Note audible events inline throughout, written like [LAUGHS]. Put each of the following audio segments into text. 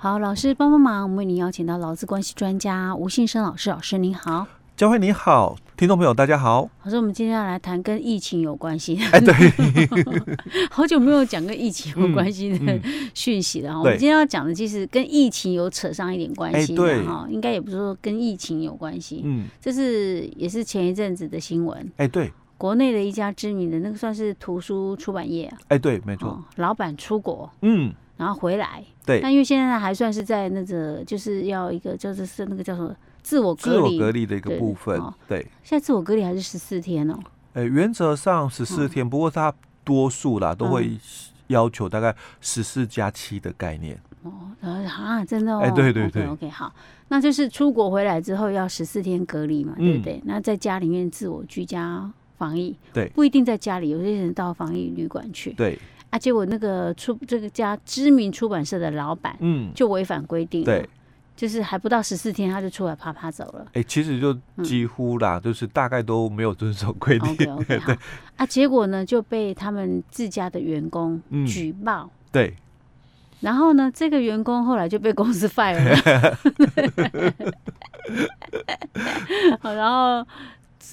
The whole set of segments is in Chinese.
好，老师帮帮忙，我们为您邀请到劳资关系专家吴信生老师，老师您好。教会你好，听众朋友大家好。老师，我们今天要来谈跟疫情有关系。哎，对，[LAUGHS] 好久没有讲跟疫情有关系的讯息了哈。我们今天要讲的其实跟疫情有扯上一点关系的哈，应该也不是说跟疫情有关系。嗯，这是也是前一阵子的新闻。哎，对，国内的一家知名的那个算是图书出版业啊。哎，对，没错，老板出国，嗯，然后回来，对，但因为现在还算是在那个就是要一个叫是是那个叫什么？自我隔离，自我隔离的一个部分，对。现在自我隔离还是十四天哦。呃，原则上十四天，不过它多数啦都会要求大概十四加七的概念。哦，啊，真的哦。哎，对对对。OK，好，那就是出国回来之后要十四天隔离嘛，对不对？那在家里面自我居家防疫，对，不一定在家里，有些人到防疫旅馆去，对。啊，结果那个出这个家知名出版社的老板，嗯，就违反规定，对。就是还不到十四天，他就出来啪啪走了。哎、欸，其实就几乎啦，嗯、就是大概都没有遵守规定。[LAUGHS] 对啊，结果呢就被他们自家的员工举报。嗯、对。然后呢，这个员工后来就被公司 fire 了。好，[LAUGHS] [LAUGHS] 然后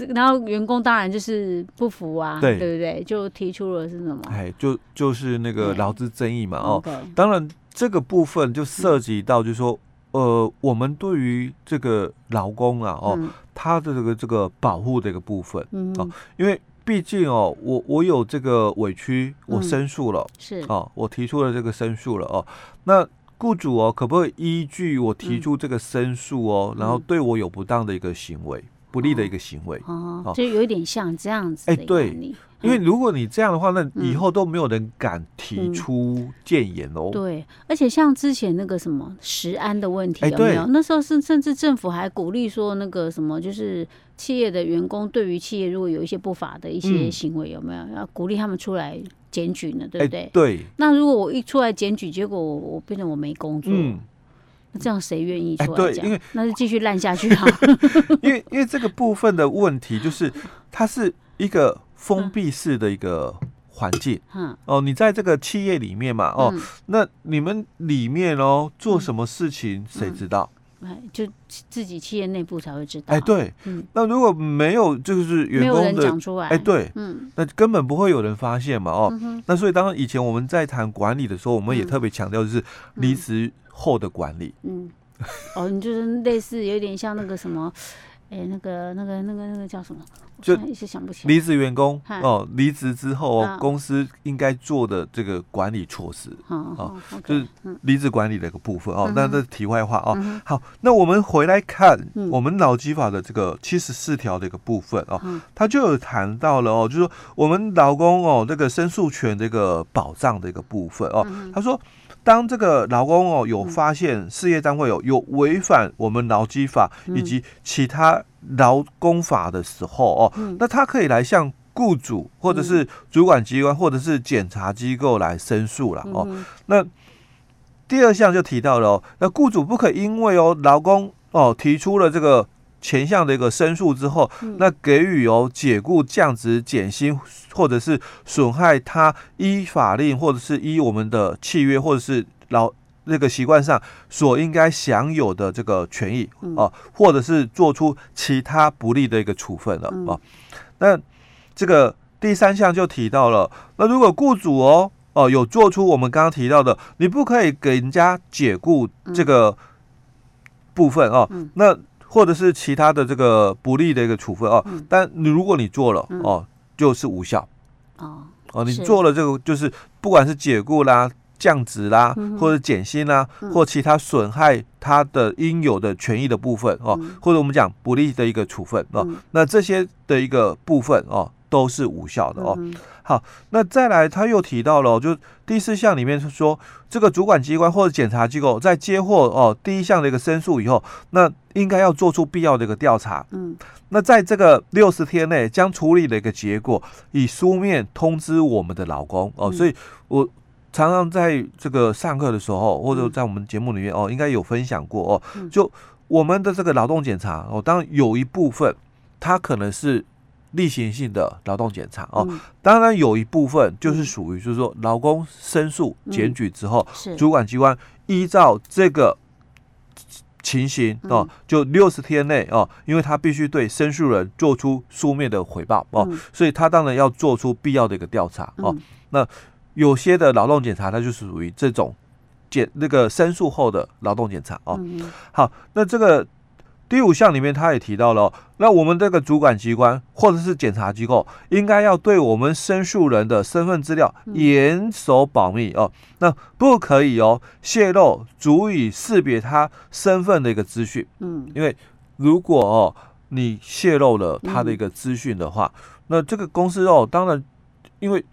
然后员工当然就是不服啊，对，对不对？就提出了是什么？哎，就就是那个劳资争议嘛。哦.当然这个部分就涉及到，就是说。呃，我们对于这个劳工啊，哦，嗯、他的这个这个保护的一个部分，嗯、哦，因为毕竟哦，我我有这个委屈，我申诉了，嗯、是哦，我提出了这个申诉了哦，那雇主哦，可不可以依据我提出这个申诉哦，嗯、然后对我有不当的一个行为，嗯、不利的一个行为，哦，哦就有一点像这样子，哎，对。因为如果你这样的话，那以后都没有人敢提出建言哦。对，而且像之前那个什么食安的问题有没有？那时候是甚至政府还鼓励说那个什么，就是企业的员工对于企业如果有一些不法的一些行为有没有要鼓励他们出来检举呢？对不对？对。那如果我一出来检举，结果我我变成我没工作，那这样谁愿意出来讲？因为那就继续烂下去啊。[LAUGHS] 因为因为这个部分的问题就是它是一个。封闭式的一个环境，嗯，哦，你在这个企业里面嘛，哦，那你们里面哦做什么事情，谁知道？哎，就自己企业内部才会知道。哎，对，嗯，那如果没有就是员工的讲出来，哎，对，嗯，那根本不会有人发现嘛，哦，那所以当以前我们在谈管理的时候，我们也特别强调就是离职后的管理，嗯，哦，你就是类似有点像那个什么。哎，那个、那个、那个、那个叫什么？就一时想不起来。离职员工哦，离职之后哦，公司应该做的这个管理措施哦，就是离职管理的一个部分哦。那这是题外话哦。好，那我们回来看我们劳基法的这个七十四条的一个部分哦，他就有谈到了哦，就是说我们劳工哦这个申诉权这个保障的一个部分哦，他说。当这个劳工哦有发现事业单位有有违反我们劳基法以及其他劳工法的时候哦，那他可以来向雇主或者是主管机关或者是检察机构来申诉了哦。那第二项就提到了哦，那雇主不可因为哦劳工哦提出了这个。前项的一个申诉之后，那给予哦解雇、降职、减薪，或者是损害他依法令，或者是依我们的契约，或者是劳那个习惯上所应该享有的这个权益哦，或者是做出其他不利的一个处分了哦。那这个第三项就提到了，那如果雇主哦哦有做出我们刚刚提到的，你不可以给人家解雇这个部分哦，那。或者是其他的这个不利的一个处分哦，嗯、但你如果你做了、嗯、哦，就是无效。哦哦，你做了这个就是不管是解雇啦、降职啦，嗯、或者减薪啦，嗯、或其他损害他的应有的权益的部分哦，嗯、或者我们讲不利的一个处分哦，嗯、那这些的一个部分哦。都是无效的哦。好，那再来，他又提到了、哦，就第四项里面是说，这个主管机关或者检察机构在接获哦第一项的一个申诉以后，那应该要做出必要的一个调查。嗯，那在这个六十天内将处理的一个结果以书面通知我们的老公哦。嗯、所以我常常在这个上课的时候，或者在我们节目里面哦，应该有分享过哦。就我们的这个劳动检查哦，当然有一部分它可能是。例行性的劳动检查哦，当然有一部分就是属于，就是说劳工申诉检举之后，主管机关依照这个情形哦，就六十天内哦，因为他必须对申诉人做出书面的回报哦，所以他当然要做出必要的一个调查哦。那有些的劳动检查，它就属于这种检那个申诉后的劳动检查哦。好，那这个。第五项里面，他也提到了、哦，那我们这个主管机关或者是检察机构，应该要对我们申诉人的身份资料严守保密哦，那不可以哦泄露足以识别他身份的一个资讯。嗯，因为如果哦你泄露了他的一个资讯的话，那这个公司哦，当然，因为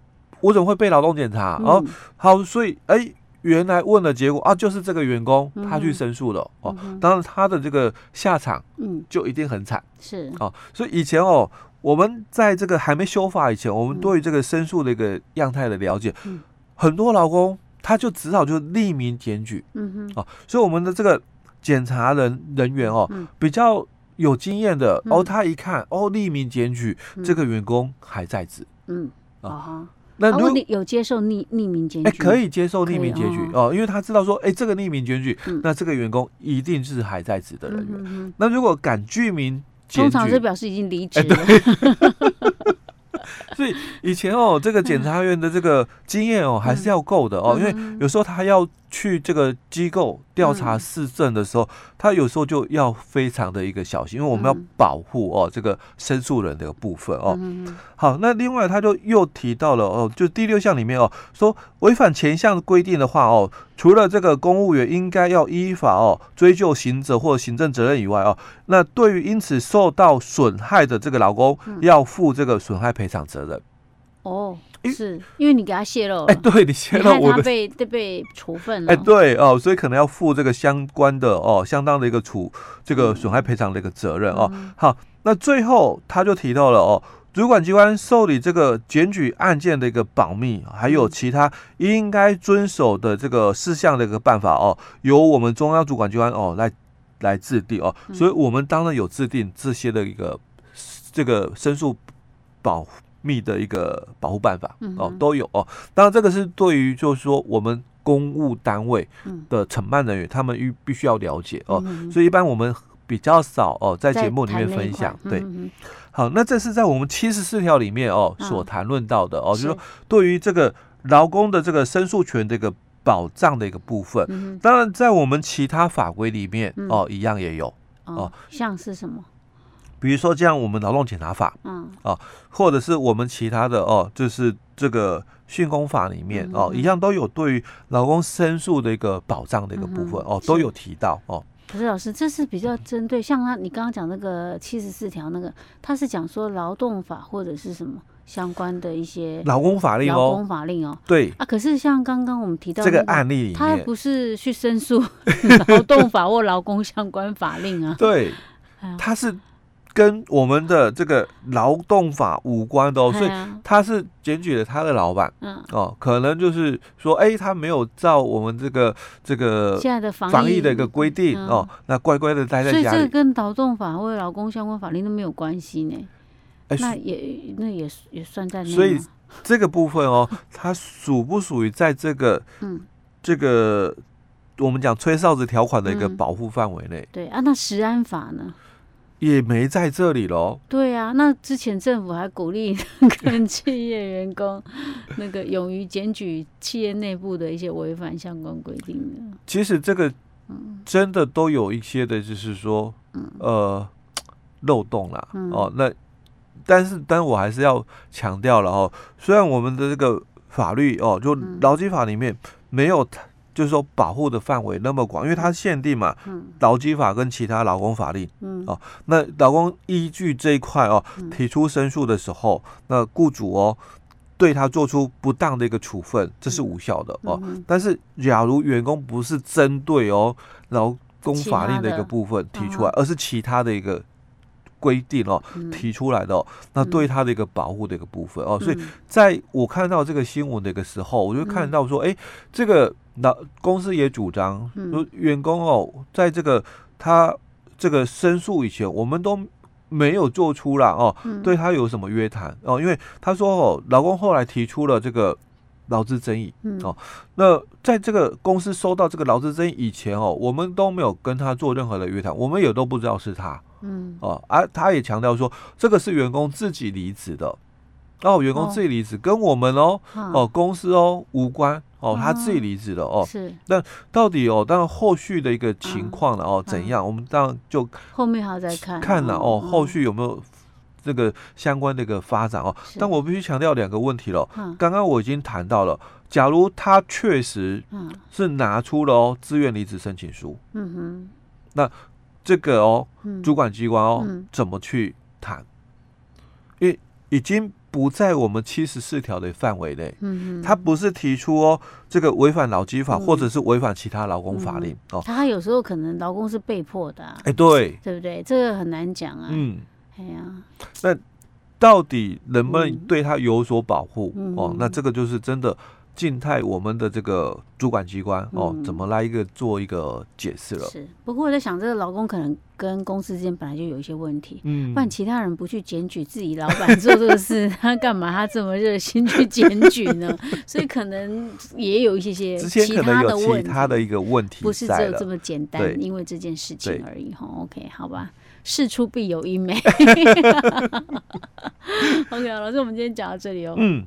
我怎么会被劳动检查？哦，好，所以哎。原来问的结果啊，就是这个员工他去申诉了、嗯、哦，当然他的这个下场嗯。就一定很惨、嗯、是。哦，所以以前哦我们在这个还没修法以前，我们对于这个申诉的一个样态的了解，嗯、很多劳工他就只好就匿名检举。嗯哼。哦，所以我们的这个检查人人员哦、嗯、比较有经验的哦，他一看哦匿名检举、嗯、这个员工还在职。嗯。啊。哦那如果你有接受匿匿名检举，哎，可以接受匿名检举哦，因为他知道说，哎，这个匿名检举，那这个员工一定是还在职的人员。那如果敢具名通常是表示已经离职了。[LAUGHS] 所以以前哦，这个检察院的这个经验哦，还是要够的哦，因为有时候他要去这个机构调查市政的时候，他有时候就要非常的一个小心，因为我们要保护哦这个申诉人的部分哦。好，那另外他就又提到了哦，就第六项里面哦，说违反前项规定的话哦，除了这个公务员应该要依法哦追究刑责或行政责任以外哦，那对于因此受到损害的这个劳工，要负这个损害赔偿责任。哦。是因为你给他泄露。了，哎，对你泄露，他被被处分了，哎，对哦，所以可能要负这个相关的哦，相当的一个处这个损害赔偿的一个责任哦。好，那最后他就提到了哦，主管机关受理这个检举案件的一个保密，还有其他应该遵守的这个事项的一个办法哦，由我们中央主管机关哦来来制定哦，所以我们当然有制定这些的一个这个申诉保。密的一个保护办法哦，都有哦。当然，这个是对于就是说我们公务单位的承办人员，他们必必须要了解哦。所以一般我们比较少哦，在节目里面分享。对，好，那这是在我们七十四条里面哦所谈论到的哦，就是说对于这个劳工的这个申诉权的一个保障的一个部分。当然，在我们其他法规里面哦，一样也有哦，像是什么？比如说，像我们劳动检查法，嗯，哦，或者是我们其他的哦，就是这个训工法里面哦，一样都有对于劳工申诉的一个保障的一个部分哦，都有提到哦。可是老师，这是比较针对像他你刚刚讲那个七十四条那个，他是讲说劳动法或者是什么相关的一些劳工法令哦，劳工法令哦，对啊。可是像刚刚我们提到这个案例里面，他不是去申诉 [LAUGHS] 劳动法或劳工相关法令啊？对，他是。跟我们的这个劳动法无关的哦，所以他是检举了他的老板，嗯哦，可能就是说，哎，他没有照我们这个这个现在的防疫的一个规定哦，那乖乖的待在家里。所以这个跟劳动法或者劳工相关法律都没有关系呢。那也那也也算在内。所以这个部分哦，它属不属于在这个嗯这个我们讲吹哨子条款的一个保护范围内？对啊，那食安法呢？也没在这里喽。对啊，那之前政府还鼓励跟企业员工 [LAUGHS] 那个勇于检举企业内部的一些违反相关规定的。其实这个真的都有一些的，就是说，呃，[TSK] 漏洞啦。哦，那但是，但我还是要强调了哦。虽然我们的这个法律哦，就劳基法里面没有。就是说，保护的范围那么广，因为它限定嘛，劳基法跟其他劳工法令，嗯，哦，那劳工依据这一块哦，提出申诉的时候，那雇主哦，对他做出不当的一个处分，这是无效的哦。但是，假如员工不是针对哦劳工法令的一个部分提出来，而是其他的一个。规定哦，提出来的哦，那对他的一个保护的一个部分哦，所以在我看到这个新闻的一个时候，我就看到说，哎，这个那公司也主张说，员工哦，在这个他这个申诉以前，我们都没有做出来哦，对他有什么约谈哦，因为他说哦，老公后来提出了这个劳资争议、嗯、哦。那在这个公司收到这个劳资争议以前哦，我们都没有跟他做任何的约谈，我们也都不知道是他。嗯哦，而、啊、他也强调说，这个是员工自己离职的，哦，员工自己离职、哦、跟我们哦哦公司哦无关哦，他自己离职的哦。是。那到底哦，当然后续的一个情况了哦，怎样？啊、我们当然就后面还要再看看了哦，后续有没有？这个相关的一个发展哦，但我必须强调两个问题了。刚刚我已经谈到了，假如他确实是拿出了哦自愿离职申请书，嗯哼，那这个哦主管机关哦怎么去谈？因为已经不在我们七十四条的范围内，嗯哼，他不是提出哦这个违反劳基法或者是违反其他劳工法令哦，他有时候可能劳工是被迫的，哎，对，对不对？这个很难讲啊，嗯。哎呀，那到底能不能对他有所保护？嗯、哦，那这个就是真的静态我们的这个主管机关、嗯、哦，怎么来一个做一个解释了？是，不过我在想，这个老公可能跟公司之间本来就有一些问题，嗯，不然其他人不去检举自己老板做这个事，[LAUGHS] 他干嘛他这么热心去检举呢？[LAUGHS] 所以可能也有一些些其他的问题，其他的一个问题，不是只有这么简单，因为这件事情而已。哈，OK，好吧。事出必有因美。[LAUGHS] OK，老师，我们今天讲到这里哦。嗯。